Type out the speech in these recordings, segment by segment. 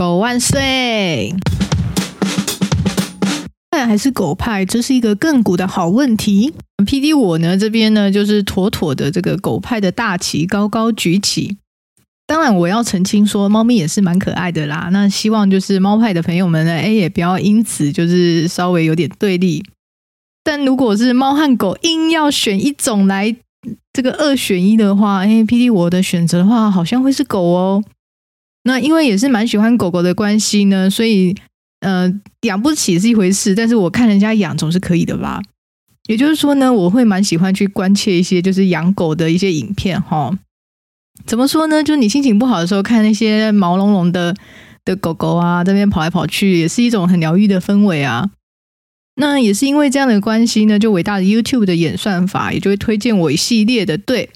狗万岁！派还是狗派，这是一个亘古的好问题。PD 我呢这边呢，就是妥妥的这个狗派的大旗高高举起。当然，我要澄清说，猫咪也是蛮可爱的啦。那希望就是猫派的朋友们呢，哎，也不要因此就是稍微有点对立。但如果是猫和狗硬要选一种来这个二选一的话，哎，PD 我的选择的话，好像会是狗哦。那因为也是蛮喜欢狗狗的关系呢，所以。呃，养不起是一回事，但是我看人家养总是可以的吧。也就是说呢，我会蛮喜欢去关切一些就是养狗的一些影片哈。怎么说呢？就你心情不好的时候，看那些毛茸茸的的狗狗啊，这边跑来跑去，也是一种很疗愈的氛围啊。那也是因为这样的关系呢，就伟大的 YouTube 的演算法也就会推荐我一系列的对。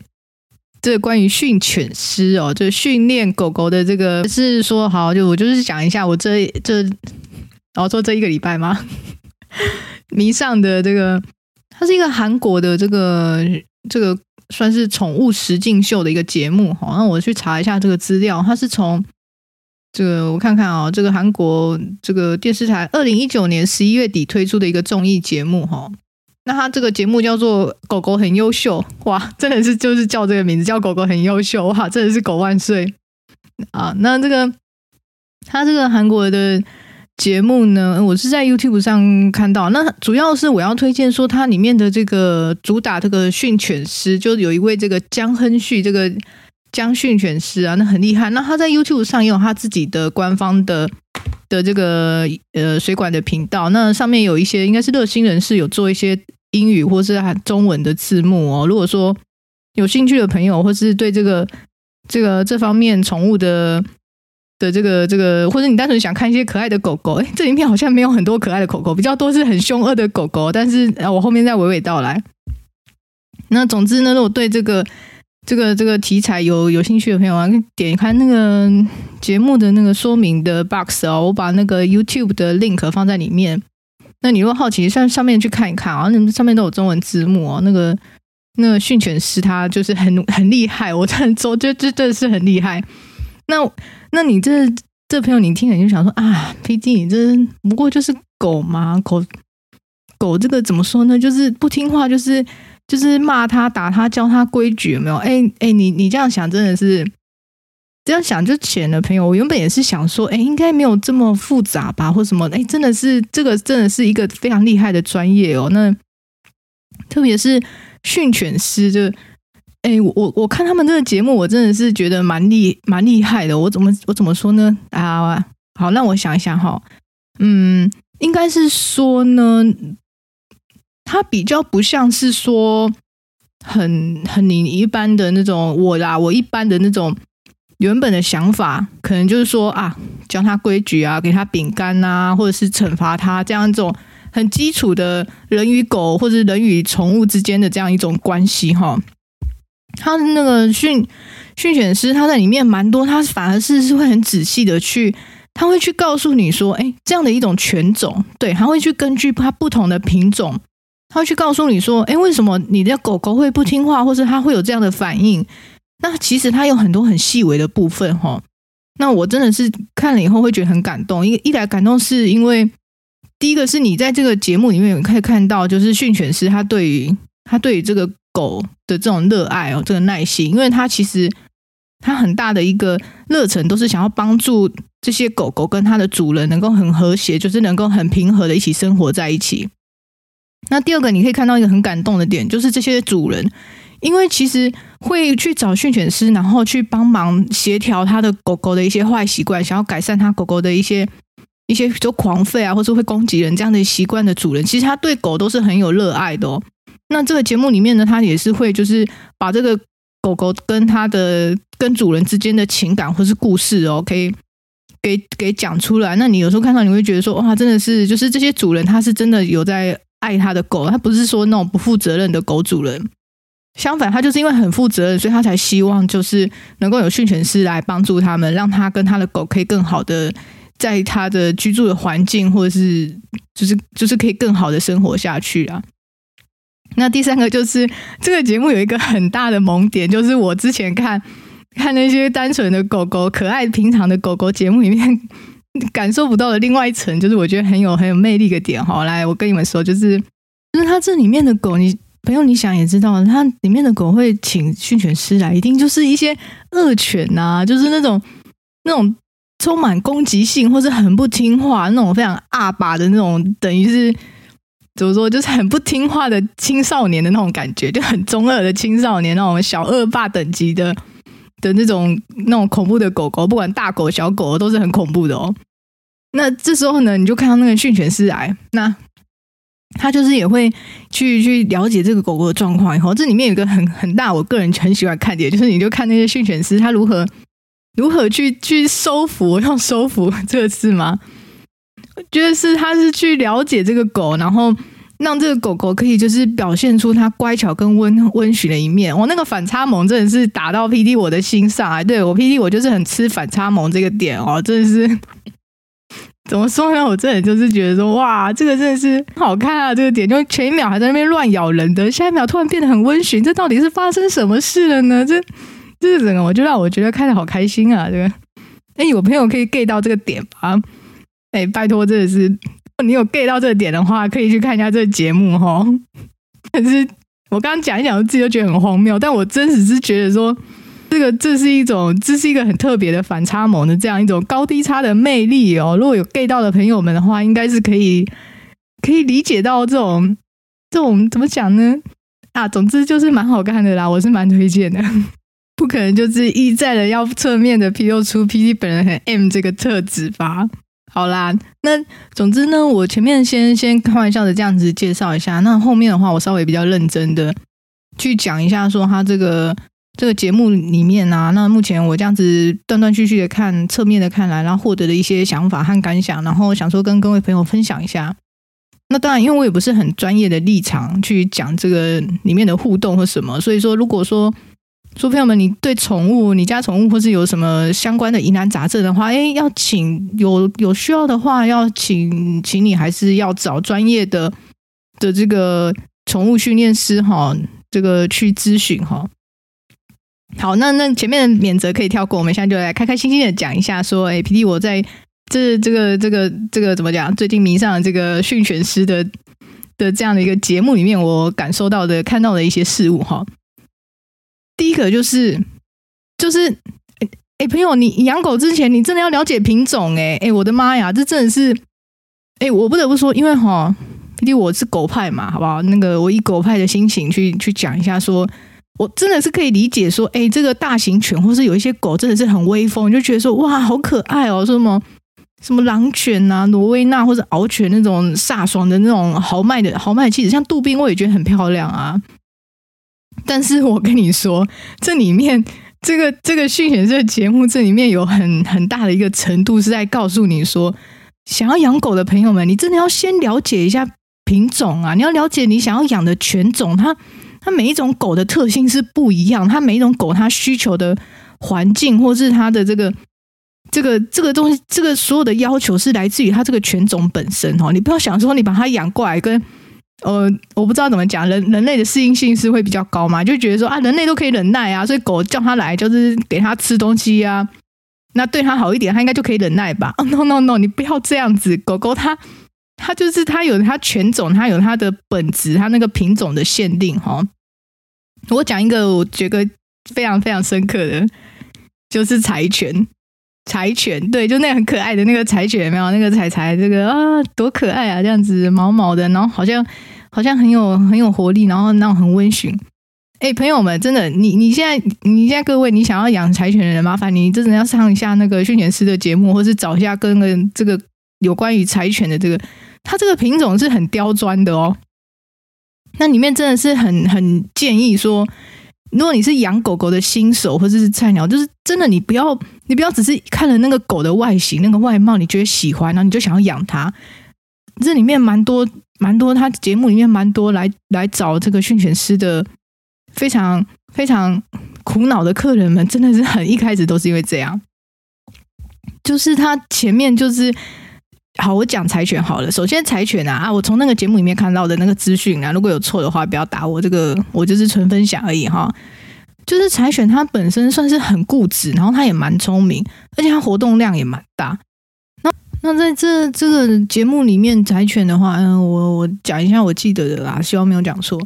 这个关于训犬师哦，就训练狗狗的这个是说好，就我就是讲一下我这这。然后说这一个礼拜吗？迷上的这个，它是一个韩国的这个这个算是宠物实境秀的一个节目哈。那我去查一下这个资料，它是从这个我看看啊，这个韩国这个电视台二零一九年十一月底推出的一个综艺节目哈。那他这个节目叫做《狗狗很优秀》，哇，真的是就是叫这个名字叫《狗狗很优秀》哇，真的是狗万岁啊！那这个他这个韩国的。节目呢，我是在 YouTube 上看到。那主要是我要推荐说，它里面的这个主打这个训犬师，就有一位这个姜亨旭，这个姜训犬师啊，那很厉害。那他在 YouTube 上也有他自己的官方的的这个呃水管的频道，那上面有一些应该是热心人士有做一些英语或是中文的字幕哦。如果说有兴趣的朋友，或是对这个这个这方面宠物的。的这个这个，或者你单纯想看一些可爱的狗狗，哎，这影片好像没有很多可爱的狗狗，比较多是很凶恶的狗狗。但是啊我后面再娓娓道来。那总之呢，如果对这个这个这个题材有有兴趣的朋友啊，点开那个节目的那个说明的 box 哦，我把那个 YouTube 的 link 放在里面。那你如果好奇，上上面去看一看啊，那上面都有中文字幕哦。那个那个训犬师他就是很很厉害，我这样说就这真的是很厉害。那那你这这朋友，你听了就想说啊，PD，你这不过就是狗嘛，狗狗这个怎么说呢？就是不听话，就是就是骂他、打他、教他规矩，有没有？哎哎，你你这样想真的是这样想就浅了，朋友。我原本也是想说，哎，应该没有这么复杂吧，或什么？哎，真的是这个真的是一个非常厉害的专业哦。那特别是训犬师就。哎、我我看他们这个节目，我真的是觉得蛮厉蛮厉害的。我怎么我怎么说呢？啊，好，让我想一想哈。嗯，应该是说呢，他比较不像是说很很你一般的那种我啦，我一般的那种原本的想法，可能就是说啊，教他规矩啊，给他饼干啊，或者是惩罚他这样一种很基础的人与狗或者人与宠物之间的这样一种关系哈。他那个训训犬师，他在里面蛮多，他反而是是会很仔细的去，他会去告诉你说，哎，这样的一种犬种，对，他会去根据它不同的品种，他会去告诉你说，哎，为什么你的狗狗会不听话，或是它会有这样的反应？那其实它有很多很细微的部分，哈。那我真的是看了以后会觉得很感动，一一来感动是因为第一个是你在这个节目里面可以看到，就是训犬师他对于他对于这个。狗的这种热爱哦，这个耐心，因为它其实它很大的一个热忱，都是想要帮助这些狗狗跟它的主人能够很和谐，就是能够很平和的一起生活在一起。那第二个，你可以看到一个很感动的点，就是这些主人，因为其实会去找训犬师，然后去帮忙协调他的狗狗的一些坏习惯，想要改善他狗狗的一些一些就狂吠啊，或者会攻击人这样的习惯的主人，其实他对狗都是很有热爱的哦。那这个节目里面呢，他也是会就是把这个狗狗跟它的跟主人之间的情感或是故事哦，可以给给讲出来。那你有时候看到你会觉得说，哇，真的是就是这些主人他是真的有在爱他的狗，他不是说那种不负责任的狗主人。相反，他就是因为很负责任，所以他才希望就是能够有训犬师来帮助他们，让他跟他的狗可以更好的在他的居住的环境，或者是就是就是可以更好的生活下去啊。那第三个就是这个节目有一个很大的萌点，就是我之前看 看那些单纯的狗狗、可爱平常的狗狗节目里面，感受不到的另外一层，就是我觉得很有很有魅力的点。好，来，我跟你们说，就是就是它这里面的狗，你朋友你想也知道，它里面的狗会请训犬师来，一定就是一些恶犬呐、啊，就是那种那种充满攻击性或是很不听话那种非常阿爸的那种，等于是。怎么说？就是很不听话的青少年的那种感觉，就很中二的青少年那种小恶霸等级的的那种那种恐怖的狗狗，不管大狗小狗都是很恐怖的哦。那这时候呢，你就看到那个训犬师来，那他就是也会去去了解这个狗狗的状况。以后这里面有一个很很大，我个人很喜欢看点，就是你就看那些训犬师他如何如何去去收服，用收服这个字吗？我觉得是，他是去了解这个狗，然后让这个狗狗可以就是表现出它乖巧跟温温驯的一面。我那个反差萌真的是打到 PD 我的心上啊！对我 PD 我就是很吃反差萌这个点哦，真的是怎么说呢？我真的就是觉得说哇，这个真的是好看啊！这个点就前一秒还在那边乱咬人的，下一秒突然变得很温驯，这到底是发生什么事了呢？这这是怎么我就让我觉得看得好开心啊！这个哎，有朋友可以 get 到这个点吧？哎、拜托，真的是，你有 get 到这个点的话，可以去看一下这个节目哈。可是我刚刚讲一讲，我自己都觉得很荒谬。但我真实是觉得说，这个这是一种，这是一个很特别的反差萌的这样一种高低差的魅力哦。如果有 get 到的朋友们的话，应该是可以可以理解到这种这种怎么讲呢？啊，总之就是蛮好看的啦，我是蛮推荐的。不可能就是一再的要侧面的披露出 PD 本人很 M 这个特质吧。好啦，那总之呢，我前面先先开玩笑的这样子介绍一下，那后面的话我稍微比较认真的去讲一下，说他这个这个节目里面啊，那目前我这样子断断续续的看，侧面的看来，然后获得的一些想法和感想，然后想说跟各位朋友分享一下。那当然，因为我也不是很专业的立场去讲这个里面的互动或什么，所以说如果说。说朋友们，你对宠物、你家宠物或是有什么相关的疑难杂症的话，哎，要请有有需要的话，要请，请你还是要找专业的的这个宠物训练师哈，这个去咨询哈。好，那那前面的免责可以跳过，我们现在就来开开心心的讲一下，说，哎，PD 我在这这个这个这个怎么讲？最近迷上了这个训犬师的的这样的一个节目里面，我感受到的、看到的一些事物哈。第一个就是，就是，哎，朋友，你养狗之前，你真的要了解品种，哎哎，我的妈呀，这真的是，哎，我不得不说，因为哈，毕竟我是狗派嘛，好不好？那个我以狗派的心情去去讲一下，说我真的是可以理解说，哎，这个大型犬或是有一些狗真的是很威风，就觉得说哇，好可爱哦，说什么什么狼犬啊、挪威纳或者獒犬那种飒爽的那种豪迈的豪迈气质，像杜宾我也觉得很漂亮啊。但是我跟你说，这里面这个这个训犬这个节目，这里面有很很大的一个程度是在告诉你说，想要养狗的朋友们，你真的要先了解一下品种啊！你要了解你想要养的犬种，它它每一种狗的特性是不一样，它每一种狗它需求的环境，或是它的这个这个这个东西，这个所有的要求是来自于它这个犬种本身哦。你不要想说你把它养过来跟。呃，我不知道怎么讲，人人类的适应性是会比较高嘛，就觉得说啊，人类都可以忍耐啊，所以狗叫它来就是给它吃东西啊，那对它好一点，它应该就可以忍耐吧？Oh，no no no，你不要这样子，狗狗它它就是它有它犬种，它有它的本质，它那个品种的限定哈。我讲一个我觉得非常非常深刻的，就是柴犬。柴犬，对，就那很可爱的那个柴犬，有没有？那个柴柴，这个啊，多可爱啊！这样子毛毛的，然后好像好像很有很有活力，然后那种很温驯。哎，朋友们，真的，你你现在你现在各位，你想要养柴犬的人，麻烦你真的要上一下那个训犬师的节目，或是找一下跟个这个有关于柴犬的这个，它这个品种是很刁钻的哦。那里面真的是很很建议说。如果你是养狗狗的新手或者是菜鸟，就是真的，你不要你不要只是看了那个狗的外形、那个外貌，你觉得喜欢，然后你就想要养它。这里面蛮多蛮多，他节目里面蛮多来来找这个训犬师的，非常非常苦恼的客人们，真的是很一开始都是因为这样，就是他前面就是。好，我讲柴犬好了。首先，柴犬啊啊，我从那个节目里面看到的那个资讯啊，如果有错的话，不要打我。这个我就是纯分享而已哈。就是柴犬它本身算是很固执，然后它也蛮聪明，而且它活动量也蛮大。那那在这这个节目里面，柴犬的话，嗯，我我讲一下我记得的啦，希望没有讲错。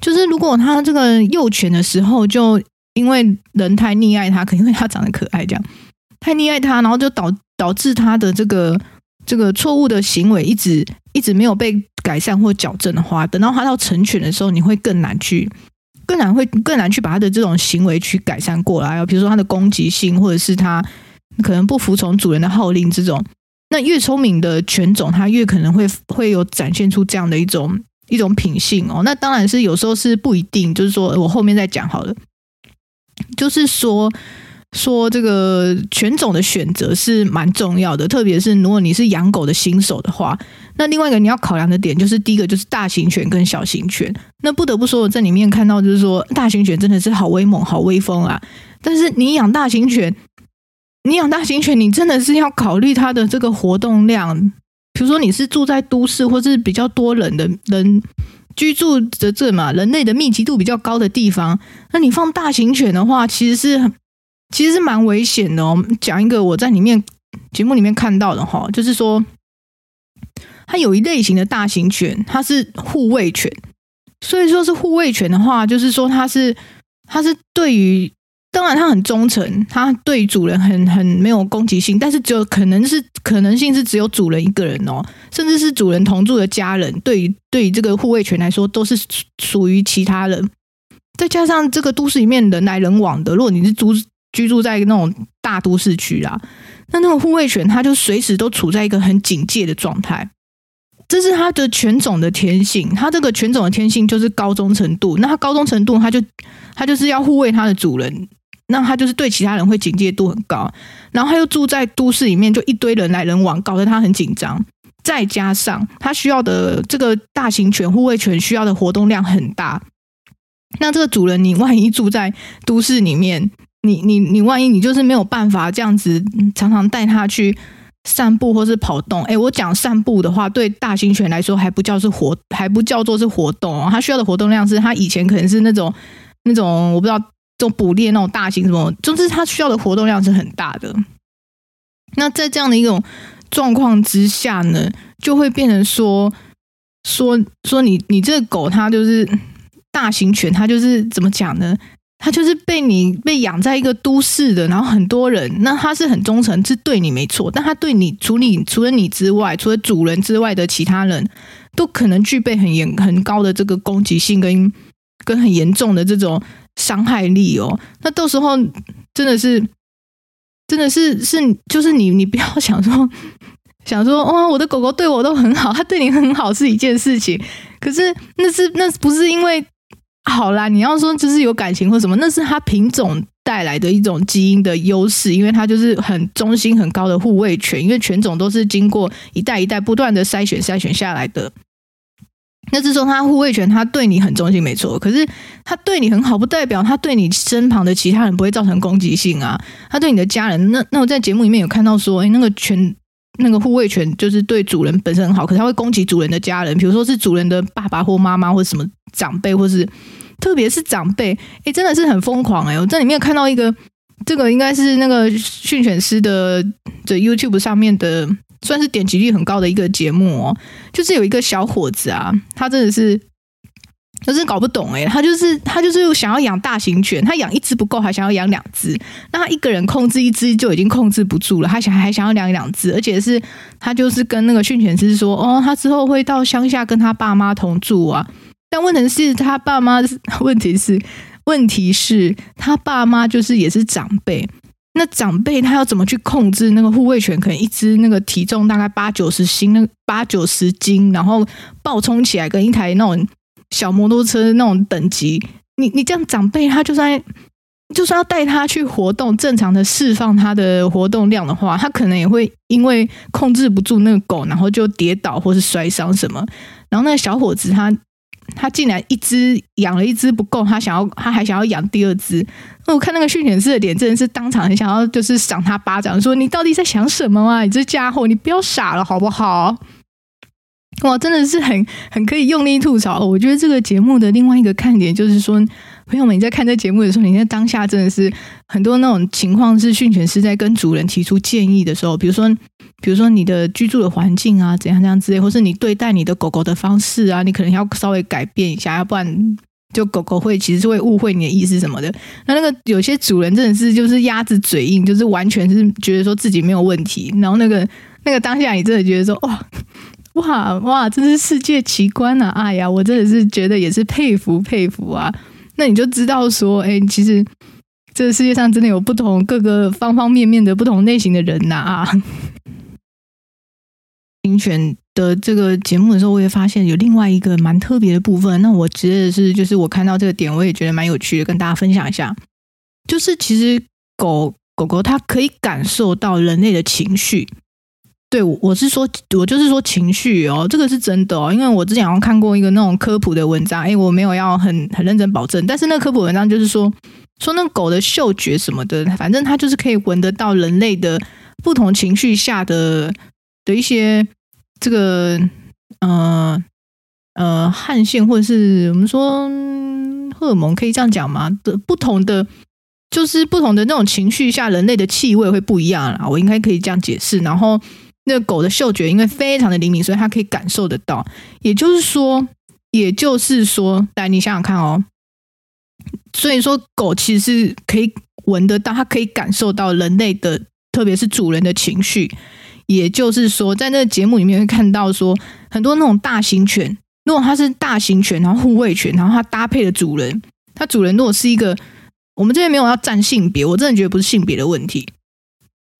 就是如果它这个幼犬的时候，就因为人太溺爱它，可能因为它长得可爱，这样太溺爱它，然后就导导致它的这个这个错误的行为一直一直没有被改善或矫正的话，等到它到成犬的时候，你会更难去。更难会更难去把他的这种行为去改善过来，比如说他的攻击性，或者是他可能不服从主人的号令这种。那越聪明的犬种，它越可能会会有展现出这样的一种一种品性哦。那当然是有时候是不一定，就是说我后面再讲好了。就是说说这个犬种的选择是蛮重要的，特别是如果你是养狗的新手的话。那另外一个你要考量的点就是，第一个就是大型犬跟小型犬。那不得不说，我在里面看到就是说，大型犬真的是好威猛、好威风啊。但是你养大型犬，你养大型犬，你真的是要考虑它的这个活动量。比如说你是住在都市或是比较多人的人居住的这嘛，人类的密集度比较高的地方，那你放大型犬的话，其实是其实是蛮危险的哦。讲一个我在里面节目里面看到的哈，就是说。它有一类型的大型犬，它是护卫犬。所以说是护卫犬的话，就是说它是它是对于，当然它很忠诚，它对主人很很没有攻击性，但是只有可能是可能性是只有主人一个人哦，甚至是主人同住的家人，对于对于这个护卫犬来说都是属于其他人。再加上这个都市里面人来人往的，如果你是租居住在那种大都市区啊，那那种护卫犬它就随时都处在一个很警戒的状态。这是它的犬种的天性，它这个犬种的天性就是高忠诚度。那它高忠诚度，它就它就是要护卫它的主人，那它就是对其他人会警戒度很高。然后它又住在都市里面，就一堆人来人往，搞得它很紧张。再加上它需要的这个大型犬护卫犬需要的活动量很大，那这个主人你万一住在都市里面，你你你万一你就是没有办法这样子常常带它去。散步或是跑动，哎，我讲散步的话，对大型犬来说还不叫是活，还不叫做是活动哦。它需要的活动量是，它以前可能是那种那种我不知道，这种捕猎那种大型什么，总之它需要的活动量是很大的。那在这样的一种状况之下呢，就会变成说说说你你这个狗它就是大型犬，它就是怎么讲呢？它就是被你被养在一个都市的，然后很多人，那它是很忠诚，是对你没错，但它对你，除你除了你之外，除了主人之外的其他人都可能具备很严很高的这个攻击性跟跟很严重的这种伤害力哦。那到时候真的是真的是是就是你你不要想说想说哇，我的狗狗对我都很好，它对你很好是一件事情，可是那是那不是因为。好啦，你要说就是有感情或什么，那是它品种带来的一种基因的优势，因为它就是很忠心很高的护卫犬，因为犬种都是经过一代一代不断的筛选筛选下来的。那是说它护卫犬，它对你很忠心没错，可是它对你很好，不代表它对你身旁的其他人不会造成攻击性啊。它对你的家人，那那我在节目里面有看到说，哎，那个犬那个护卫犬就是对主人本身很好，可是它会攻击主人的家人，比如说是主人的爸爸或妈妈或什么长辈，或是。特别是长辈，哎，真的是很疯狂哎！我在里面看到一个，这个应该是那个训犬师的的 YouTube 上面的，算是点击率很高的一个节目哦。就是有一个小伙子啊，他真的是，可是搞不懂哎，他就是他就是想要养大型犬，他养一只不够，还想要养两只。那他一个人控制一只就已经控制不住了，他想还想要养两只，而且是他就是跟那个训犬师说，哦，他之后会到乡下跟他爸妈同住啊。但问题是，他爸妈问题是，问题是，他爸妈就是也是长辈。那长辈他要怎么去控制那个护卫犬？可能一只那个体重大概八九十斤，那八九十斤，然后暴冲起来跟一台那种小摩托车那种等级。你你这样长辈，他就算就算要带他去活动，正常的释放他的活动量的话，他可能也会因为控制不住那个狗，然后就跌倒或是摔伤什么。然后那个小伙子他。他竟然一只养了一只不够，他想要他还想要养第二只。那我看那个训犬师的脸，真的是当场很想要就是赏他巴掌，说你到底在想什么啊？你这家伙，你不要傻了好不好？哇，真的是很很可以用力吐槽。我觉得这个节目的另外一个看点就是说，朋友们，你在看这节目的时候，你在当下真的是很多那种情况是训犬师在跟主人提出建议的时候，比如说，比如说你的居住的环境啊，怎样怎样之类，或是你对待你的狗狗的方式啊，你可能要稍微改变一下，要不然就狗狗会其实是会误会你的意思什么的。那那个有些主人真的是就是鸭子嘴硬，就是完全是觉得说自己没有问题，然后那个那个当下你真的觉得说哇。哇哇，真是世界奇观啊！哎呀，我真的是觉得也是佩服佩服啊。那你就知道说，哎，其实这个世界上真的有不同各个方方面面的不同类型的人呐啊。评选的这个节目的时候，我也发现有另外一个蛮特别的部分。那我觉得是，就是我看到这个点，我也觉得蛮有趣的，跟大家分享一下。就是其实狗狗狗它可以感受到人类的情绪。对，我是说，我就是说情绪哦，这个是真的哦，因为我之前好像看过一个那种科普的文章，哎，我没有要很很认真保证，但是那个科普文章就是说，说那狗的嗅觉什么的，反正它就是可以闻得到人类的不同情绪下的的一些这个呃呃汗腺，或者是我们说荷尔蒙，可以这样讲吗？的不同的。就是不同的那种情绪下，人类的气味会不一样啦。我应该可以这样解释。然后，那个狗的嗅觉因为非常的灵敏，所以它可以感受得到。也就是说，也就是说，来，你想想看哦。所以说，狗其实是可以闻得到，它可以感受到人类的，特别是主人的情绪。也就是说，在那个节目里面会看到说，很多那种大型犬，如果它是大型犬，然后护卫犬，然后它搭配的主人，它主人如果是一个。我们这边没有要占性别，我真的觉得不是性别的问题，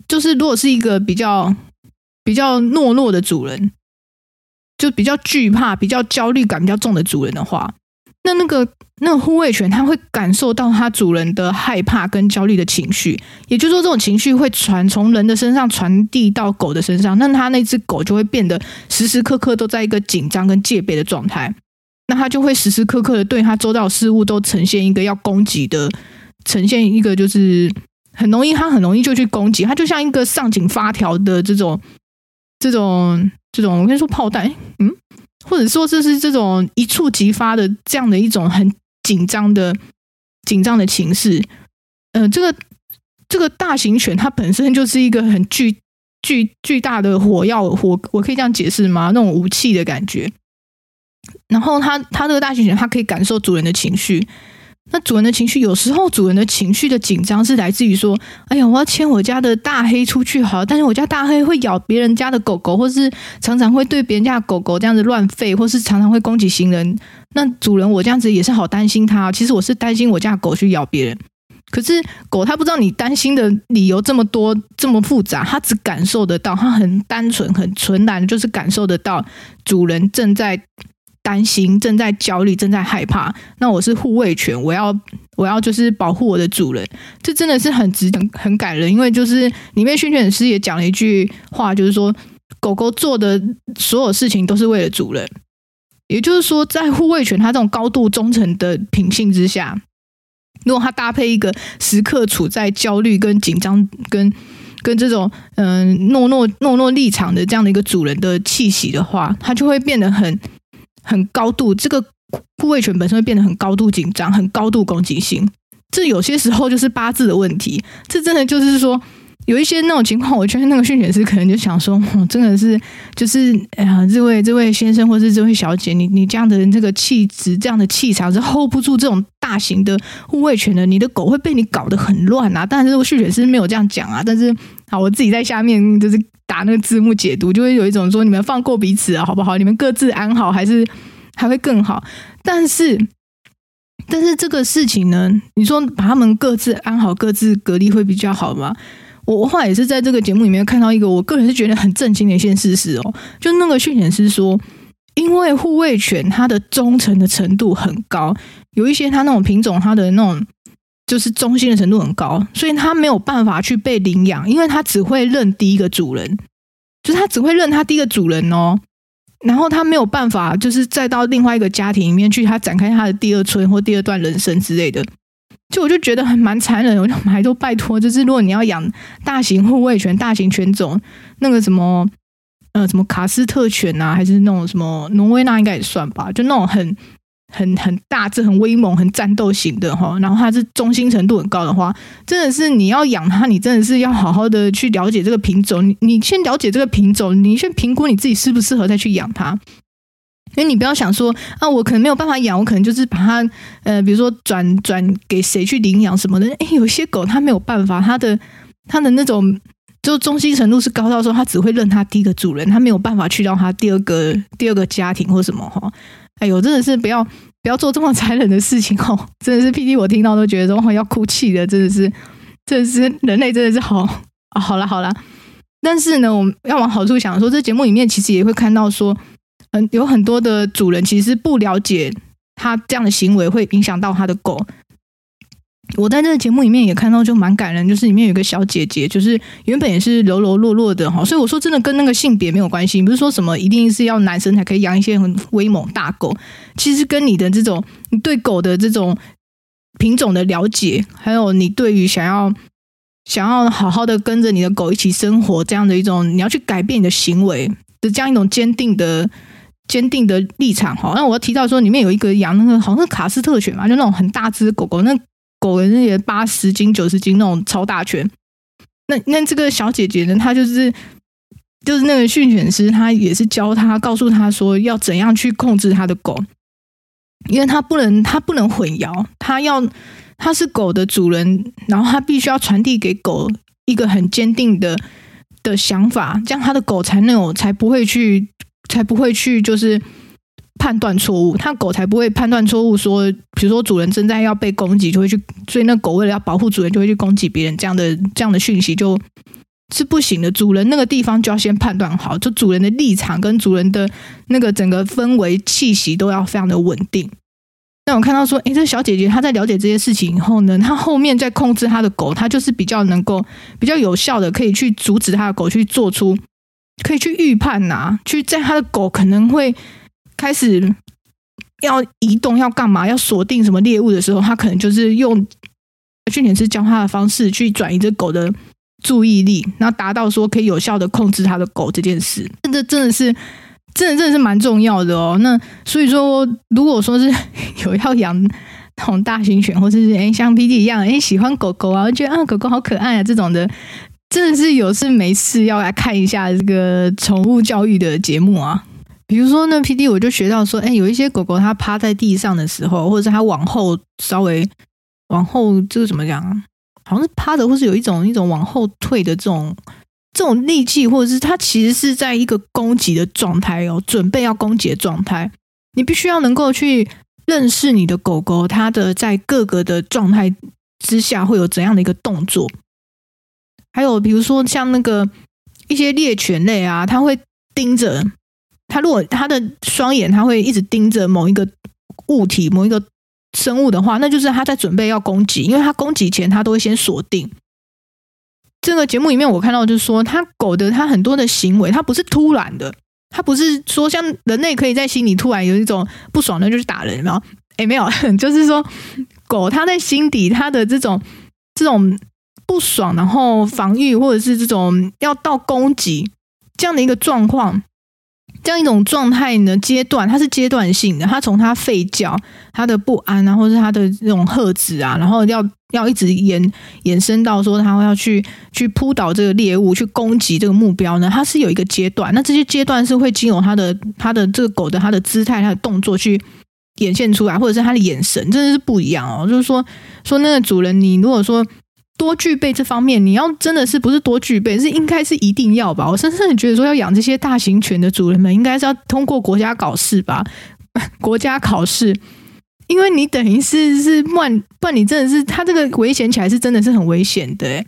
就是如果是一个比较比较懦弱的主人，就比较惧怕、比较焦虑感比较重的主人的话，那那个那个护卫犬它会感受到它主人的害怕跟焦虑的情绪，也就是说，这种情绪会传从人的身上传递到狗的身上，那它那只狗就会变得时时刻刻都在一个紧张跟戒备的状态，那它就会时时刻刻的对它周到事物都呈现一个要攻击的。呈现一个就是很容易，它很容易就去攻击，它就像一个上紧发条的这种、这种、这种。我跟你说，炮弹，嗯，或者说这是这种一触即发的这样的一种很紧张的、紧张的情势。呃，这个这个大型犬它本身就是一个很巨巨巨大的火药火，我可以这样解释吗？那种武器的感觉。然后它它这个大型犬，它可以感受主人的情绪。那主人的情绪，有时候主人的情绪的紧张是来自于说：“哎呀，我要牵我家的大黑出去好，但是我家大黑会咬别人家的狗狗，或是常常会对别人家狗狗这样子乱吠，或是常常会攻击行人。那主人，我这样子也是好担心他。其实我是担心我家狗去咬别人，可是狗它不知道你担心的理由这么多这么复杂，它只感受得到，它很单纯很纯然就是感受得到主人正在。”担心，正在焦虑，正在害怕。那我是护卫犬，我要我要就是保护我的主人。这真的是很值得很感人，因为就是里面训犬师也讲了一句话，就是说狗狗做的所有事情都是为了主人。也就是说，在护卫犬它这种高度忠诚的品性之下，如果它搭配一个时刻处在焦虑跟紧张跟跟这种嗯懦懦懦懦立场的这样的一个主人的气息的话，它就会变得很。很高度，这个护卫犬本身会变得很高度紧张，很高度攻击性。这有些时候就是八字的问题。这真的就是说，有一些那种情况，我觉得那个训犬师可能就想说，真的是就是哎呀，这位这位先生或是这位小姐，你你这样的这个气质、这样的气场是 hold 不住这种大型的护卫犬的，你的狗会被你搞得很乱啊。但是训犬师没有这样讲啊。但是好，我自己在下面就是。打那个字幕解读，就会有一种说你们放过彼此啊，好不好？你们各自安好，还是还会更好？但是，但是这个事情呢，你说把他们各自安好、各自隔离会比较好吗？我我后来也是在这个节目里面看到一个，我个人是觉得很震惊的一件事实哦，就那个训犬师说，因为护卫犬它的忠诚的程度很高，有一些它那种品种，它的那种。就是忠心的程度很高，所以他没有办法去被领养，因为他只会认第一个主人，就是他只会认他第一个主人哦。然后他没有办法，就是再到另外一个家庭里面去，他展开他的第二春或第二段人生之类的。就我就觉得很蛮残忍，我就还都拜托，就是如果你要养大型护卫犬、大型犬种，那个什么呃什么卡斯特犬啊，还是那种什么挪威那应该也算吧，就那种很很很大只、很威猛、很战斗型的哈，然后它是忠心程度很高的话，真的是你要养它，你真的是要好好的去了解这个品种。你你先了解这个品种，你先评估你自己适不适合再去养它。因为你不要想说啊，我可能没有办法养，我可能就是把它呃，比如说转转给谁去领养什么的。哎，有些狗它没有办法，它的它的那种就忠心程度是高到说，它只会认它第一个主人，它没有办法去到它第二个第二个家庭或什么哈。哎呦，真的是不要不要做这么残忍的事情哦！真的是 PD，我听到都觉得说要哭泣的，真的是，真的是人类真的是好啊！好了好了，但是呢，我们要往好处想说，这节目里面其实也会看到说，嗯，有很多的主人其实不了解他这样的行为会影响到他的狗。我在这个节目里面也看到，就蛮感人，就是里面有个小姐姐，就是原本也是柔柔弱弱的哈，所以我说真的跟那个性别没有关系，不是说什么一定是要男生才可以养一些很威猛大狗，其实跟你的这种你对狗的这种品种的了解，还有你对于想要想要好好的跟着你的狗一起生活这样的一种，你要去改变你的行为的这样一种坚定的坚定的立场哈。那我要提到说，里面有一个养那个好像是卡斯特犬嘛，就那种很大只狗狗那。狗人也八十斤、九十斤那种超大犬，那那这个小姐姐呢？她就是就是那个训犬师，她也是教她，告诉她说要怎样去控制她的狗，因为她不能，她不能混淆，她要她是狗的主人，然后她必须要传递给狗一个很坚定的的想法，这样她的狗才能有，才不会去，才不会去，就是。判断错误，它狗才不会判断错误。说，比如说主人正在要被攻击，就会去，所以那狗为了要保护主人，就会去攻击别人。这样的这样的讯息就是不行的。主人那个地方就要先判断好，就主人的立场跟主人的那个整个氛围气息都要非常的稳定。那我看到说，诶，这小姐姐她在了解这些事情以后呢，她后面在控制她的狗，她就是比较能够比较有效的，可以去阻止她的狗去做出，可以去预判呐、去在她的狗可能会。开始要移动，要干嘛？要锁定什么猎物的时候，他可能就是用训犬师教他的方式去转移这狗的注意力，然后达到说可以有效的控制他的狗这件事。这真的是，真的真的是蛮重要的哦。那所以说，如果说是有要养那种大型犬，或者是哎像 PD 一样哎喜欢狗狗啊，我觉得啊狗狗好可爱啊这种的，真的是有事没事要来看一下这个宠物教育的节目啊。比如说呢，PD 我就学到说，哎，有一些狗狗它趴在地上的时候，或者是它往后稍微往后，这个怎么讲？好像是趴着，或是有一种一种往后退的这种这种力气，或者是它其实是在一个攻击的状态哦，准备要攻击的状态。你必须要能够去认识你的狗狗，它的在各个的状态之下会有怎样的一个动作。还有比如说像那个一些猎犬类啊，它会盯着。他如果他的双眼，他会一直盯着某一个物体、某一个生物的话，那就是他在准备要攻击。因为他攻击前，他都会先锁定。这个节目里面，我看到就是说，他狗的他很多的行为，他不是突然的，他不是说像人类可以在心里突然有一种不爽的就去打人，然后诶没有，就是说狗它在心底，它的这种这种不爽，然后防御或者是这种要到攻击这样的一个状况。这样一种状态呢，阶段它是阶段性的，它从它吠叫、它的不安啊，或者是它的这种喝止啊，然后要要一直延延伸到说，它要去去扑倒这个猎物，去攻击这个目标呢，它是有一个阶段。那这些阶段是会经由它的它的这个狗的它的姿态、它的动作去演现出来，或者是它的眼神，真的是不一样哦。就是说说那个主人，你如果说。多具备这方面，你要真的是不是多具备，是应该是一定要吧？我深深的觉得说，要养这些大型犬的主人们，应该是要通过国家考试吧？国家考试，因为你等于是是万，不然你真的是它这个危险起来是真的是很危险的。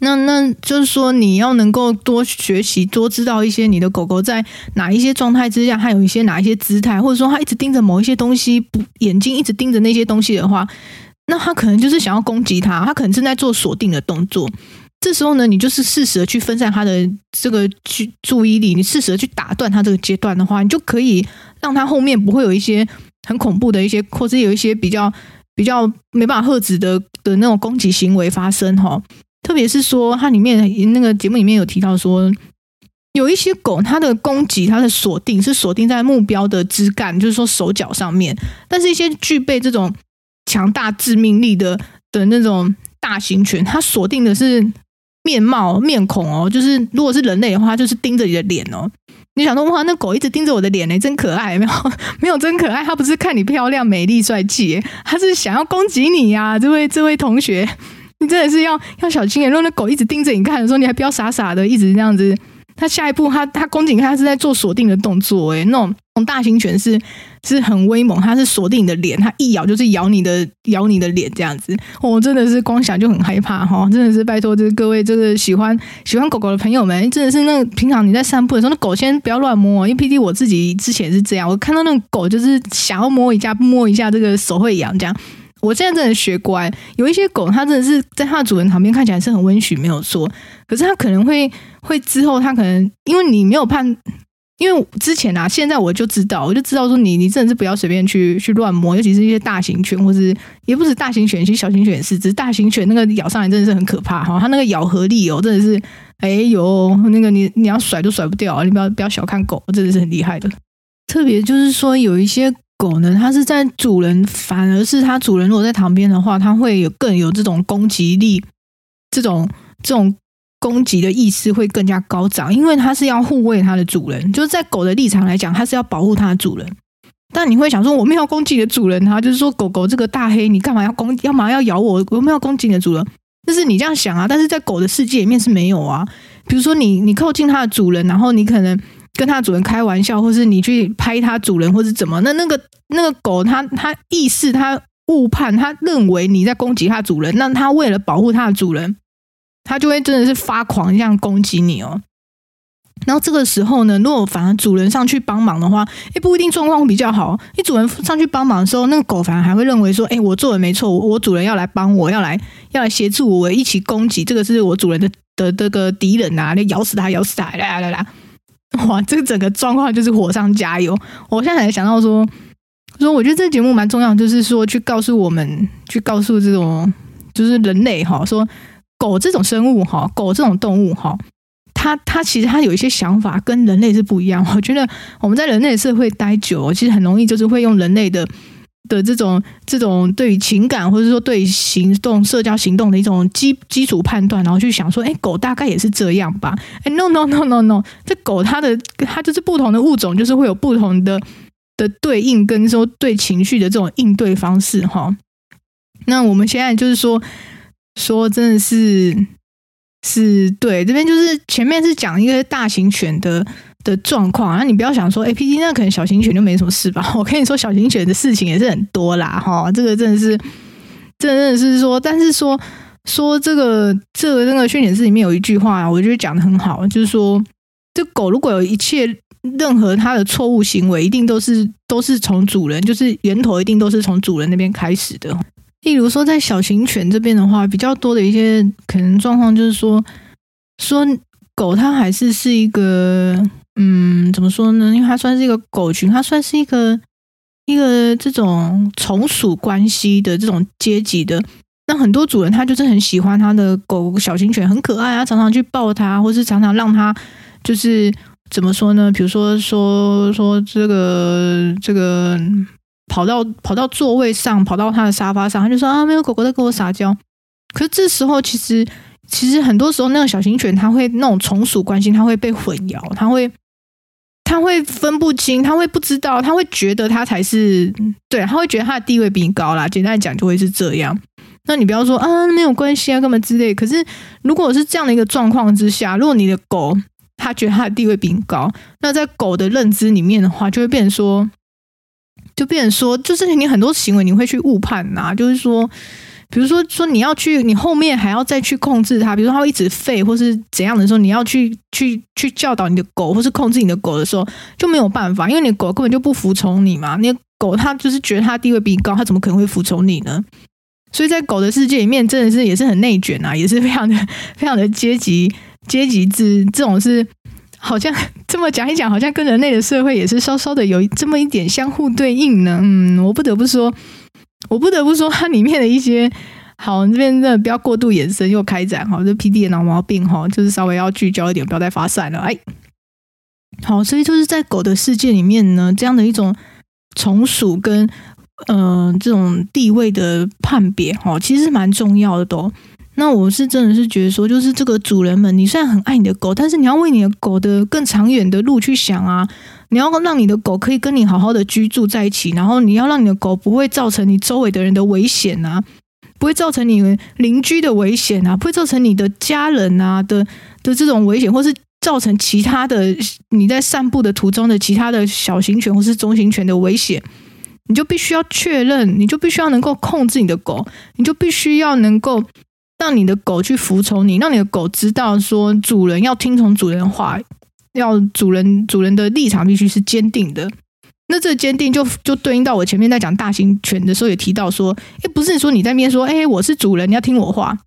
那那就是说，你要能够多学习，多知道一些你的狗狗在哪一些状态之下，还有一些哪一些姿态，或者说它一直盯着某一些东西，不眼睛一直盯着那些东西的话。那他可能就是想要攻击他，他可能正在做锁定的动作。这时候呢，你就是适时的去分散他的这个注注意力，你适时的去打断他这个阶段的话，你就可以让他后面不会有一些很恐怖的一些，或者有一些比较比较没办法遏制的的那种攻击行为发生哈。特别是说，它里面那个节目里面有提到说，有一些狗，它的攻击、它的锁定是锁定在目标的枝干，就是说手脚上面。但是，一些具备这种强大致命力的的那种大型犬，它锁定的是面貌、面孔哦。就是如果是人类的话，就是盯着你的脸哦。你想说，哇，那狗一直盯着我的脸呢，真可爱，没有？没有真可爱，它不是看你漂亮、美丽、帅气，它是想要攻击你呀，这位这位同学，你真的是要要小心耶。如果那狗一直盯着你看的时候，你还不要傻傻的一直这样子。它下一步，它它宫颈，它是在做锁定的动作，诶，那种大型犬是是很威猛，它是锁定你的脸，它一咬就是咬你的咬你的脸这样子，我、哦、真的是光想就很害怕哈，真的是拜托这个各位这个喜欢喜欢狗狗的朋友们，真的是那平常你在散步的时候，那狗先不要乱摸，因为 PD 我自己之前是这样，我看到那个狗就是想要摸一下摸一下，这个手会痒这样。我现在真的学乖，有一些狗，它真的是在它的主人旁边看起来是很温驯，没有错。可是它可能会会之后，它可能因为你没有判，因为之前啊，现在我就知道，我就知道说你你真的是不要随便去去乱摸，尤其是一些大型犬，或是也不是大型犬，其实小型犬是，只是大型犬那个咬上来真的是很可怕哈，它那个咬合力哦，真的是哎呦，那个你你要甩都甩不掉，你不要不要小看狗，真的是很厉害的。特别就是说有一些。狗呢，它是在主人，反而是它主人如果在旁边的话，它会有更有这种攻击力，这种这种攻击的意识会更加高涨，因为它是要护卫它的主人，就是在狗的立场来讲，它是要保护它的主人。但你会想说，我没有攻击你的主人，它就是说狗狗这个大黑，你干嘛要攻，干嘛要咬我？我没有攻击你的主人，就是你这样想啊。但是在狗的世界里面是没有啊。比如说你你靠近它的主人，然后你可能。跟他主人开玩笑，或是你去拍他主人，或是怎么？那那个那个狗，它它意识，它误判，它认为你在攻击它主人，那它为了保护它的主人，它就会真的是发狂这样攻击你哦。然后这个时候呢，如果反而主人上去帮忙的话，也，不一定状况会比较好。你主人上去帮忙的时候，那个狗反而还会认为说，诶，我做的没错，我主人要来帮我，要来要来协助我一起攻击，这个是我主人的的这个敌人啊，你咬死他，咬死他，来来来。哇，这整个状况就是火上加油。我现在才想到说，说我觉得这节目蛮重要，就是说去告诉我们，去告诉这种就是人类哈，说狗这种生物哈，狗这种动物哈，它它其实它有一些想法跟人类是不一样。我觉得我们在人类社会待久，其实很容易就是会用人类的。的这种这种对于情感或者说对于行动社交行动的一种基基础判断，然后去想说，哎，狗大概也是这样吧？哎，no no no no no，这狗它的它就是不同的物种，就是会有不同的的对应跟说对情绪的这种应对方式哈。那我们现在就是说说真的是是对这边就是前面是讲一个大型犬的。的状况，那你不要想说，哎，PD 那可能小型犬就没什么事吧？我跟你说，小型犬的事情也是很多啦，哈，这个真的是，真的是说，但是说说这个这个那个训犬师里面有一句话，我觉得讲的很好，就是说，这狗如果有一切任何它的错误行为，一定都是都是从主人，就是源头一定都是从主人那边开始的。例如说，在小型犬这边的话，比较多的一些可能状况就是说，说狗它还是是一个。嗯，怎么说呢？因为它算是一个狗群，它算是一个一个这种从属关系的这种阶级的。那很多主人他就是很喜欢他的狗，小型犬很可爱啊，常常去抱它，或是常常让它就是怎么说呢？比如说说说这个这个跑到跑到座位上，跑到他的沙发上，他就说啊，没有狗狗在跟我撒娇。可是这时候其实其实很多时候那个小型犬它会那种从属关系，它会被混淆，它会。他会分不清，他会不知道，他会觉得他才是对，他会觉得他的地位比你高啦。简单讲，就会是这样。那你不要说啊，没有关系啊，干嘛之类。可是，如果是这样的一个状况之下，如果你的狗他觉得他的地位比你高，那在狗的认知里面的话，就会变成说，就变成说，就是你很多行为你会去误判呐，就是说。比如说，说你要去，你后面还要再去控制它。比如说，它会一直吠，或是怎样的时候，你要去去去教导你的狗，或是控制你的狗的时候，就没有办法，因为你的狗根本就不服从你嘛。你的狗它就是觉得它地位比你高，它怎么可能会服从你呢？所以在狗的世界里面，真的是也是很内卷啊，也是非常的 非常的阶级阶级制。这种是好像这么讲一讲，好像跟人类的社会也是稍稍的有这么一点相互对应呢。嗯，我不得不说。我不得不说，它里面的一些好，这边真的不要过度延伸又开展哈，这 PD 的脑毛病哈，就是稍微要聚焦一点，不要再发散了。哎，好，所以就是在狗的世界里面呢，这样的一种从属跟呃这种地位的判别，哈，其实蛮重要的都。那我是真的是觉得说，就是这个主人们，你虽然很爱你的狗，但是你要为你的狗的更长远的路去想啊。你要让你的狗可以跟你好好的居住在一起，然后你要让你的狗不会造成你周围的人的危险啊，不会造成你邻居的危险啊，不会造成你的家人啊的的这种危险，或是造成其他的你在散步的途中的其他的小型犬或是中型犬的危险，你就必须要确认，你就必须要能够控制你的狗，你就必须要能够让你的狗去服从你，让你的狗知道说主人要听从主人的话。要主人主人的立场必须是坚定的，那这坚定就就对应到我前面在讲大型犬的时候也提到说，诶，不是说你在那边说，诶，我是主人，你要听我话，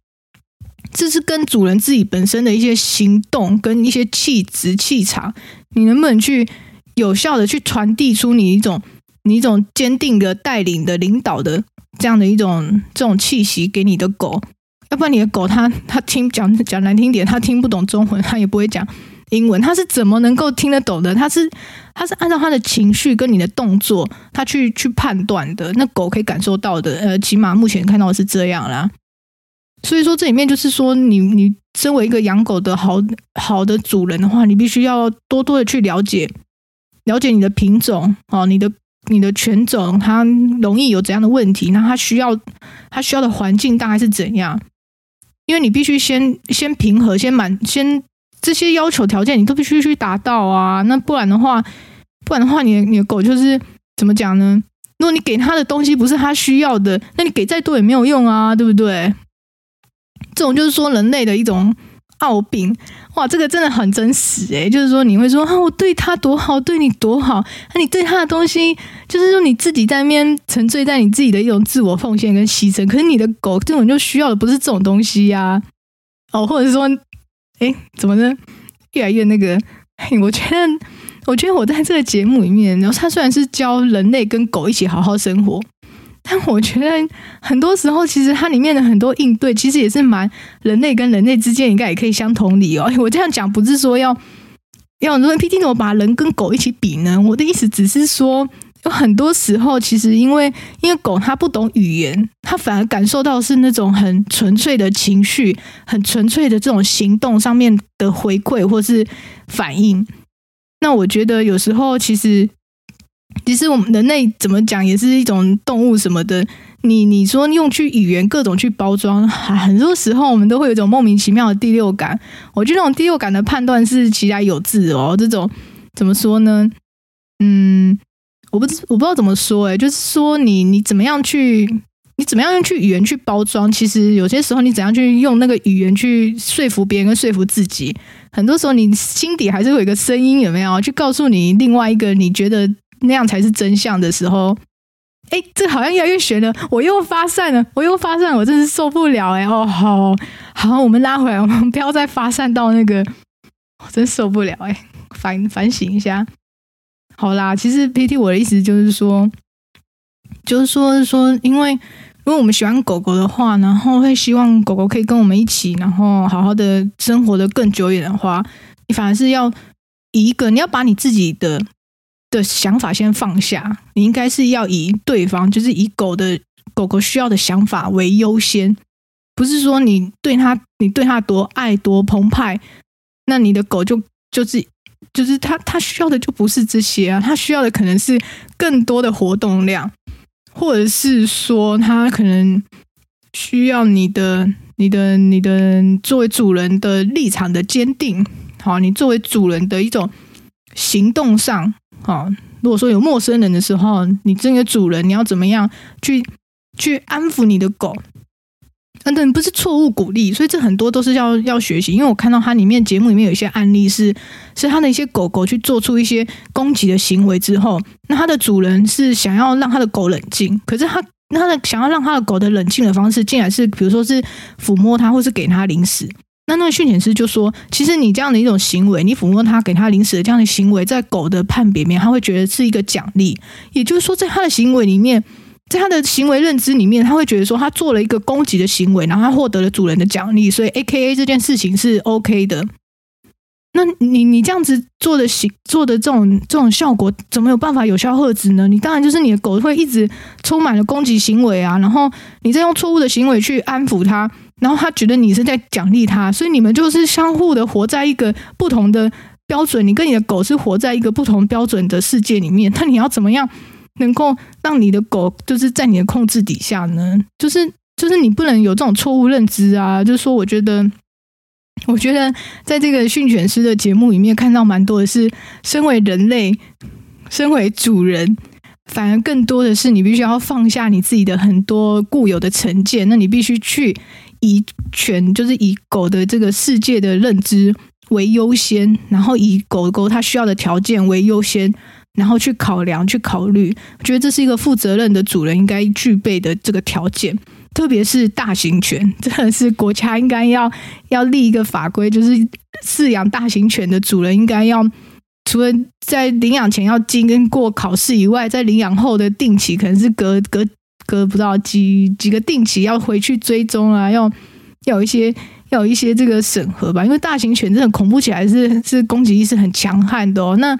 这是跟主人自己本身的一些行动跟一些气质气场，你能不能去有效的去传递出你一种你一种坚定的带领的领导的这样的一种这种气息给你的狗，要不然你的狗它它听讲讲难听点，它听不懂中文，它也不会讲。英文，他是怎么能够听得懂的？他是他是按照他的情绪跟你的动作，他去去判断的。那狗可以感受到的，呃，起码目前看到的是这样啦。所以说，这里面就是说，你你身为一个养狗的好好的主人的话，你必须要多多的去了解了解你的品种哦，你的你的犬种，它容易有怎样的问题？那它需要它需要的环境大概是怎样？因为你必须先先平和，先满先。这些要求条件你都必须去达到啊，那不然的话，不然的话，你的你的狗就是怎么讲呢？如果你给他的东西不是他需要的，那你给再多也没有用啊，对不对？这种就是说人类的一种傲病，哇，这个真的很真实诶。就是说你会说啊，我对他多好，对你多好，那你对他的东西，就是说你自己在那边沉醉在你自己的一种自我奉献跟牺牲，可是你的狗这种就需要的不是这种东西呀，哦，或者说。哎，怎么呢？越来越那个，嘿 我觉得，我觉得我在这个节目里面，然后他虽然是教人类跟狗一起好好生活，但我觉得很多时候，其实它里面的很多应对，其实也是蛮人类跟人类之间应该也可以相同理哦。我这样讲不是说要要说 PT 怎么把人跟狗一起比呢？我的意思只是说。有很多时候，其实因为因为狗它不懂语言，它反而感受到是那种很纯粹的情绪，很纯粹的这种行动上面的回馈或是反应。那我觉得有时候其实其实我们人类怎么讲也是一种动物什么的。你你说用去语言各种去包装，很多时候我们都会有一种莫名其妙的第六感。我觉得那种第六感的判断是其来有自哦。这种怎么说呢？嗯。我不知我不知道怎么说哎，就是说你你怎么样去你怎么样用去语言去包装？其实有些时候你怎样去用那个语言去说服别人跟说服自己，很多时候你心底还是会有一个声音，有没有？去告诉你另外一个你觉得那样才是真相的时候，哎，这好像越来越玄了，我又发散了，我又发散，我真是受不了哎！哦，好好，我们拉回来，我们不要再发散到那个，我真受不了哎，反反省一下。好啦，其实 PT 我的意思就是说，就是说说，因为如果我们喜欢狗狗的话，然后会希望狗狗可以跟我们一起，然后好好的生活的更久远的话，你反而是要以一个你要把你自己的的想法先放下，你应该是要以对方，就是以狗的狗狗需要的想法为优先，不是说你对它你对它多爱多澎湃，那你的狗就就是。就是他，他需要的就不是这些啊，他需要的可能是更多的活动量，或者是说他可能需要你的、你的、你的作为主人的立场的坚定。好，你作为主人的一种行动上，好，如果说有陌生人的时候，你这个主人你要怎么样去去安抚你的狗？等等，不是错误鼓励，所以这很多都是要要学习。因为我看到它里面节目里面有一些案例是，是它的一些狗狗去做出一些攻击的行为之后，那它的主人是想要让它的狗冷静，可是他他的想要让他的狗的冷静的方式，竟然是比如说是抚摸它，或是给它零食。那那个训犬师就说，其实你这样的一种行为，你抚摸它，给它零食的这样的行为，在狗的判别面，他会觉得是一个奖励。也就是说，在他的行为里面。在他的行为认知里面，他会觉得说他做了一个攻击的行为，然后他获得了主人的奖励，所以 AKA 这件事情是 OK 的。那你你这样子做的行做的这种这种效果，怎么有办法有效遏制呢？你当然就是你的狗会一直充满了攻击行为啊，然后你再用错误的行为去安抚它，然后它觉得你是在奖励它，所以你们就是相互的活在一个不同的标准，你跟你的狗是活在一个不同标准的世界里面。那你要怎么样能够让你的狗就是在你的控制底下呢？就是就是你不能有这种错误认知啊！就是说，我觉得。我觉得在这个训犬师的节目里面看到蛮多的是，身为人类，身为主人，反而更多的是你必须要放下你自己的很多固有的成见，那你必须去以犬，就是以狗的这个世界的认知为优先，然后以狗狗它需要的条件为优先，然后去考量、去考虑。我觉得这是一个负责任的主人应该具备的这个条件。特别是大型犬，真的是国家应该要要立一个法规，就是饲养大型犬的主人应该要除了在领养前要经过考试以外，在领养后的定期可能是隔隔隔不到几几个定期要回去追踪啊，要要有一些要有一些这个审核吧，因为大型犬真的恐怖起来是是攻击意识很强悍的哦。那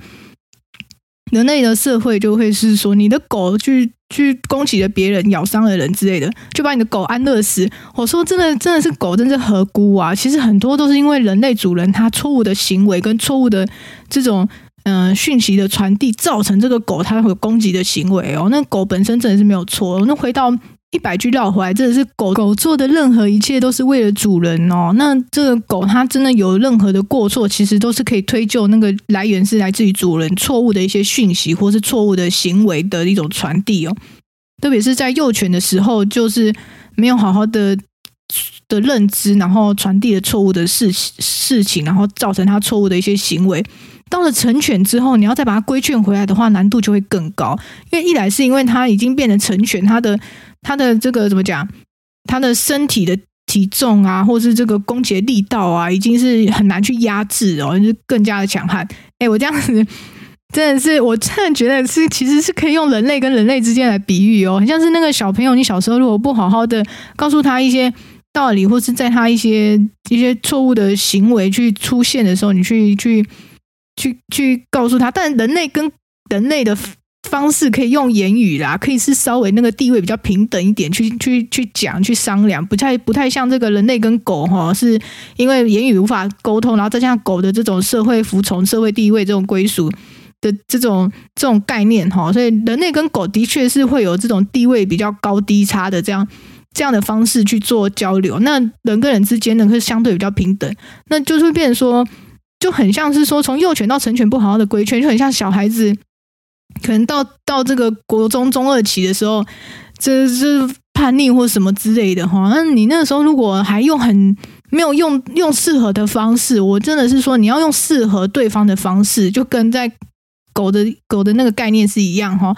人类的社会就会是说，你的狗去。去攻击了别人，咬伤了人之类的，就把你的狗安乐死。我说真的，真的是狗真是何辜啊？其实很多都是因为人类主人他错误的行为跟错误的这种嗯、讯息的传递，造成这个狗它会有攻击的行为哦。那狗本身真的是没有错。那回到。一百句绕回来，真的是狗狗做的任何一切都是为了主人哦。那这个狗它真的有任何的过错，其实都是可以推究那个来源是来自于主人错误的一些讯息，或是错误的行为的一种传递哦。特别是在幼犬的时候，就是没有好好的的认知，然后传递了错误的事事情，然后造成它错误的一些行为。到了成犬之后，你要再把它规劝回来的话，难度就会更高。因为一来是因为它已经变成成犬，它的他的这个怎么讲？他的身体的体重啊，或是这个攻击力道啊，已经是很难去压制哦，就是更加的强悍。哎，我这样子真的是，我真的觉得是，其实是可以用人类跟人类之间来比喻哦，很像是那个小朋友，你小时候如果不好好的告诉他一些道理，或是在他一些一些错误的行为去出现的时候，你去去。去去告诉他，但人类跟人类的方式可以用言语啦，可以是稍微那个地位比较平等一点，去去去讲去商量，不太不太像这个人类跟狗哈，是因为言语无法沟通，然后再加上狗的这种社会服从、社会地位这种归属的这种这种概念哈，所以人类跟狗的确是会有这种地位比较高低差的这样这样的方式去做交流。那人跟人之间呢，是相对比较平等，那就是会变成说。就很像是说，从幼犬到成犬不好好的规劝，就很像小孩子，可能到到这个国中中二期的时候，这是叛逆或什么之类的哈。那你那个时候如果还用很没有用用适合的方式，我真的是说你要用适合对方的方式，就跟在狗的狗的那个概念是一样哈。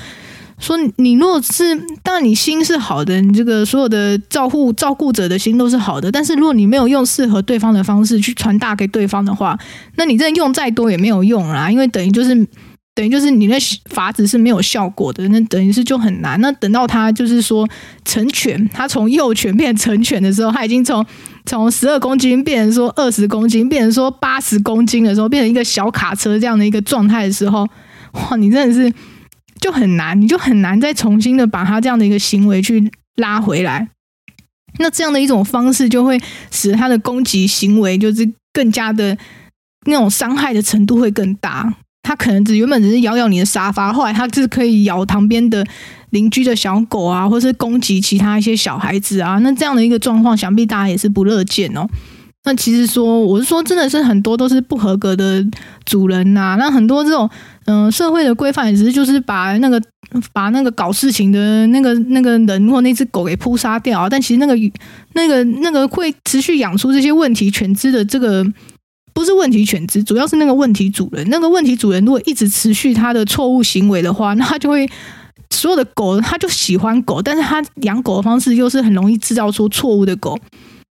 说你如果是，当然你心是好的，你这个所有的照顾照顾者的心都是好的。但是如果你没有用适合对方的方式去传达给对方的话，那你这用再多也没有用啦，因为等于就是等于就是你的法子是没有效果的，那等于是就很难。那等到他就是说成犬，他从幼犬变成成犬的时候，他已经从从十二公斤变成说二十公斤，变成说八十公斤的时候，变成一个小卡车这样的一个状态的时候，哇，你真的是。就很难，你就很难再重新的把他这样的一个行为去拉回来。那这样的一种方式，就会使他的攻击行为就是更加的那种伤害的程度会更大。它可能只原本只是咬咬你的沙发，后来他是可以咬旁边的邻居的小狗啊，或是攻击其他一些小孩子啊。那这样的一个状况，想必大家也是不乐见哦。那其实说，我是说，真的是很多都是不合格的主人呐、啊。那很多这种。嗯，社会的规范也只是就是把那个把那个搞事情的那个那个人或那只狗给扑杀掉啊，但其实那个那个那个会持续养出这些问题犬只的这个不是问题犬只，主要是那个问题主人。那个问题主人如果一直持续他的错误行为的话，那他就会所有的狗他就喜欢狗，但是他养狗的方式又是很容易制造出错误的狗，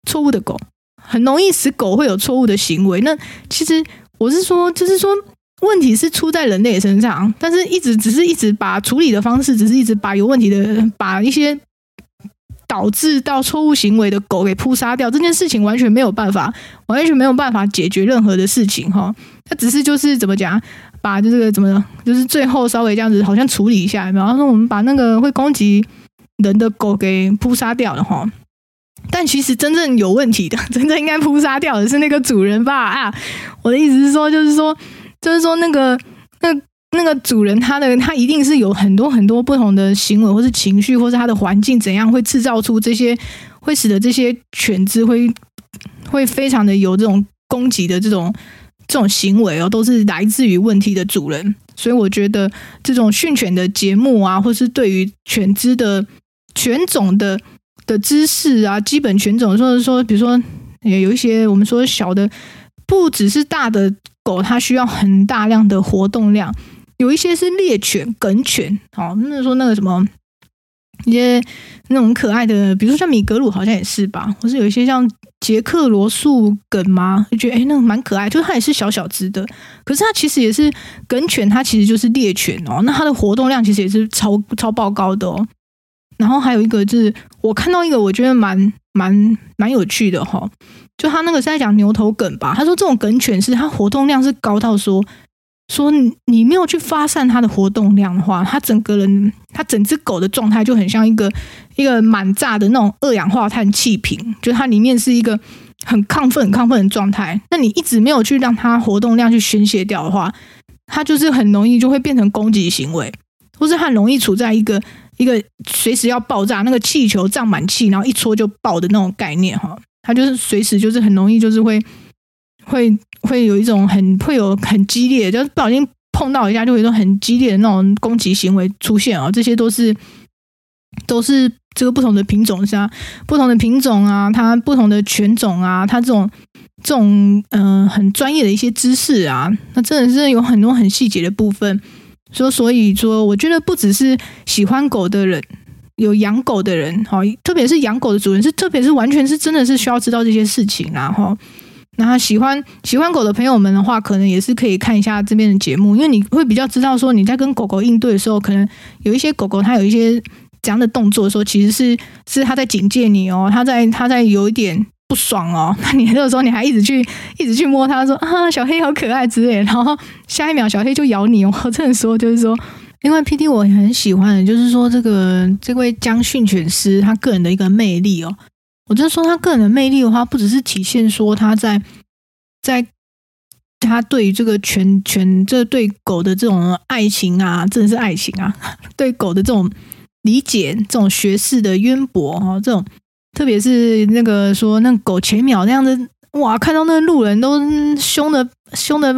错误的狗很容易使狗会有错误的行为。那其实我是说，就是说。问题是出在人类身上，但是一直只是一直把处理的方式，只是一直把有问题的，把一些导致到错误行为的狗给扑杀掉，这件事情完全没有办法，完全没有办法解决任何的事情哈。它只是就是怎么讲，把就这个怎么就是最后稍微这样子好像处理一下，然后说我们把那个会攻击人的狗给扑杀掉了哈。但其实真正有问题的，真正应该扑杀掉的是那个主人吧？啊，我的意思是说，就是说，就是说那个那那个主人他的他一定是有很多很多不同的行为，或是情绪，或是他的环境怎样会制造出这些，会使得这些犬只会会非常的有这种攻击的这种这种行为哦，都是来自于问题的主人。所以我觉得这种训犬的节目啊，或是对于犬只的犬种的。的知识啊，基本犬种，说是说，比如说，也有一些我们说小的，不只是大的狗，它需要很大量的活动量。有一些是猎犬、梗犬，好，那说那个什么，一些那种可爱的，比如说像米格鲁，好像也是吧，或是有一些像杰克罗素梗吗，就觉得哎，那个蛮可爱，就是它也是小小只的，可是它其实也是梗犬，它其实就是猎犬哦，那它的活动量其实也是超超爆高的哦。然后还有一个就是，我看到一个我觉得蛮蛮蛮有趣的哈，就他那个是在讲牛头梗吧。他说这种梗犬是它活动量是高到说说你没有去发散它的活动量的话，它整个人它整只狗的状态就很像一个一个满炸的那种二氧化碳气瓶，就它里面是一个很亢奋很亢奋的状态。那你一直没有去让它活动量去宣泄掉的话，它就是很容易就会变成攻击行为，或是很容易处在一个。一个随时要爆炸，那个气球胀满气，然后一戳就爆的那种概念哈，它就是随时就是很容易就是会会会有一种很会有很激烈，就是不小心碰到一下就会有一种很激烈的那种攻击行为出现啊，这些都是都是这个不同的品种下不同的品种啊，它不同的犬种啊，它这种这种嗯、很专业的一些知识啊，那真的是有很多很细节的部分。说，所以说，我觉得不只是喜欢狗的人，有养狗的人，哈，特别是养狗的主人，是特别是完全是真的是需要知道这些事情，然后，那喜欢喜欢狗的朋友们的话，可能也是可以看一下这边的节目，因为你会比较知道说你在跟狗狗应对的时候，可能有一些狗狗它有一些这样的动作的时候，其实是是它在警戒你哦，它在它在有一点。不爽哦，那你那个时候你还一直去一直去摸它，说啊小黑好可爱之类，然后下一秒小黑就咬你哦。我这样说就是说，因为 PD 我很喜欢的，就是说这个这位江训犬师他个人的一个魅力哦。我就是说他个人的魅力的话，不只是体现说他在在他对于这个犬犬这对狗的这种爱情啊，真的是爱情啊，对狗的这种理解，这种学识的渊博哦，这种。特别是那个说那狗前秒那样子，哇，看到那路人都凶的凶的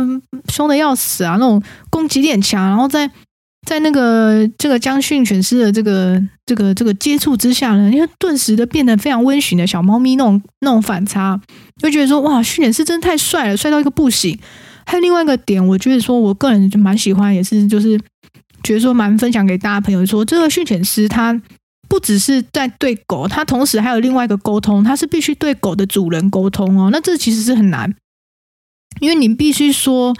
凶的要死啊，那种攻击力很强，然后在在那个这个将训犬师的这个这个这个接触之下呢，因为顿时的变得非常温驯的小猫咪那种那种反差，就觉得说哇，训犬师真的太帅了，帅到一个不行。还有另外一个点，我觉得说我个人就蛮喜欢，也是就是觉得说蛮分享给大家朋友说，这个训犬师他。不只是在对狗，它同时还有另外一个沟通，它是必须对狗的主人沟通哦。那这其实是很难，因为你必须说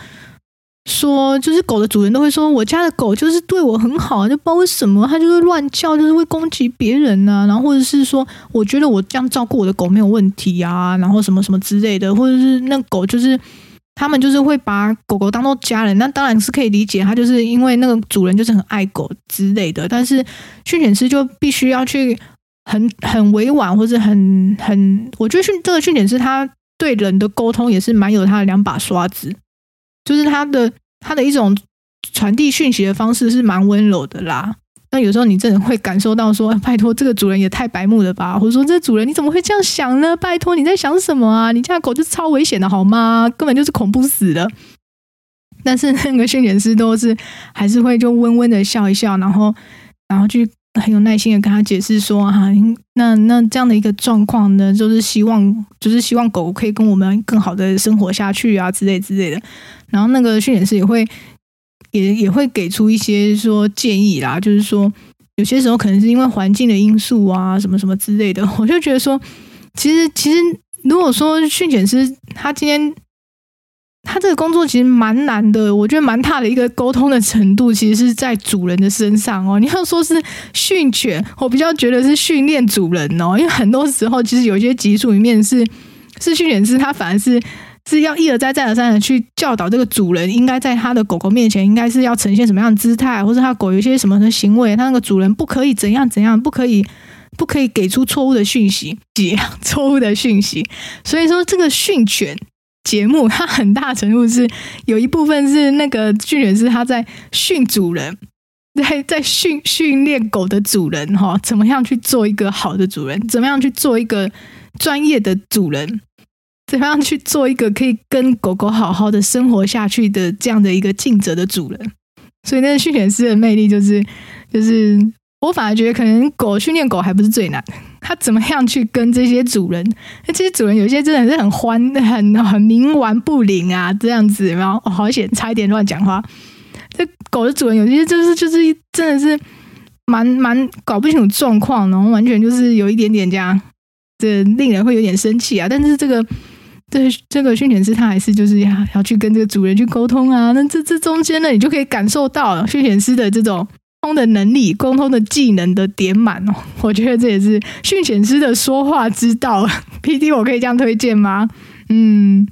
说，就是狗的主人都会说，我家的狗就是对我很好，就不知道为什么它就是乱叫，就是会攻击别人呐、啊。然后或者是说，我觉得我这样照顾我的狗没有问题啊，然后什么什么之类的，或者是那狗就是。他们就是会把狗狗当做家人，那当然是可以理解，他就是因为那个主人就是很爱狗之类的。但是训犬师就必须要去很很委婉，或者很很，我觉得训这个训犬师他对人的沟通也是蛮有他的两把刷子，就是他的他的一种传递讯息的方式是蛮温柔的啦。那有时候你真的会感受到说，拜托这个主人也太白目了吧，或者说这主人你怎么会这样想呢？拜托你在想什么啊？你家狗就超危险的好吗？根本就是恐怖死了。但是那个训犬师都是还是会就温温的笑一笑，然后然后去很有耐心的跟他解释说，哈、那那这样的一个状况呢，就是希望就是希望狗可以跟我们更好的生活下去啊之类之类的。然后那个训犬师也会。也也会给出一些说建议啦，就是说有些时候可能是因为环境的因素啊，什么什么之类的。我就觉得说，其实其实如果说训犬师他今天他这个工作其实蛮难的，我觉得蛮大的一个沟通的程度，其实是在主人的身上哦。你要说是训犬，我比较觉得是训练主人哦，因为很多时候其实有一些集数里面是是训犬师，他反而是是要一而再再而三的去教导这个主人，应该在他的狗狗面前应该是要呈现什么样的姿态，或者他狗有一些什么的行为，他那个主人不可以怎样怎样，不可以不可以给出错误的讯息，几错误的讯息。所以说这个训犬。节目它很大程度是有一部分是那个训犬师他在训主人，在在训训练狗的主人哈，怎么样去做一个好的主人，怎么样去做一个专业的主人，怎么样去做一个可以跟狗狗好好的生活下去的这样的一个尽责的主人。所以那个训犬师的魅力就是，就是我反而觉得可能狗训练狗还不是最难的。他怎么样去跟这些主人？那这些主人有些真的是很欢、很很冥顽不灵啊，这样子，然后，好险，差一点乱讲话。这狗的主人有些就是就是真的是蛮蛮搞不清楚状况，然后完全就是有一点点这样，这令人会有点生气啊。但是这个这这个训犬师他还是就是要要去跟这个主人去沟通啊。那这这中间呢，你就可以感受到训犬师的这种。通的能力，沟通的技能的点满哦，我觉得这也是训犬师的说话之道。PD，我可以这样推荐吗？嗯，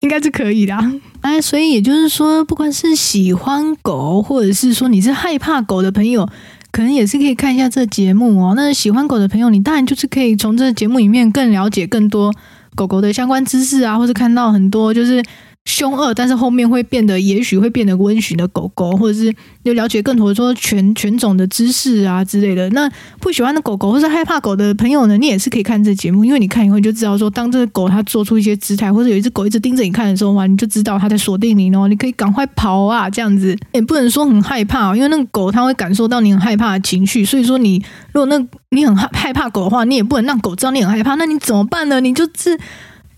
应该是可以的。哎，所以也就是说，不管是喜欢狗，或者是说你是害怕狗的朋友，可能也是可以看一下这节目哦。那喜欢狗的朋友，你当然就是可以从这节目里面更了解更多狗狗的相关知识啊，或者看到很多就是。凶恶，但是后面会变得，也许会变得温驯的狗狗，或者是又了解更多说犬犬种的知识啊之类的。那不喜欢的狗狗，或是害怕狗的朋友呢，你也是可以看这节目，因为你看以后就知道说，当这个狗它做出一些姿态，或者有一只狗一直盯着你看的时候嘛，你就知道它在锁定你哦，你可以赶快跑啊，这样子 也不能说很害怕，因为那个狗它会感受到你很害怕的情绪，所以说你如果那你很害害怕狗的话，你也不能让狗知道你很害怕，那你怎么办呢？你就是。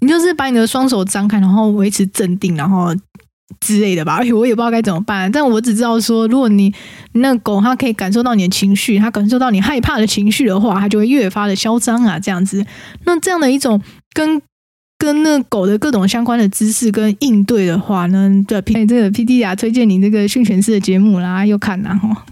你就是把你的双手张开，然后维持镇定，然后之类的吧。而且我也不知道该怎么办，但我只知道说，如果你那狗它可以感受到你的情绪，它感受到你害怕的情绪的话，它就会越发的嚣张啊，这样子。那这样的一种跟跟那狗的各种相关的知识跟应对的话呢，对，这个 PD 啊，推荐你这个训犬师的节目啦，又看啦哈。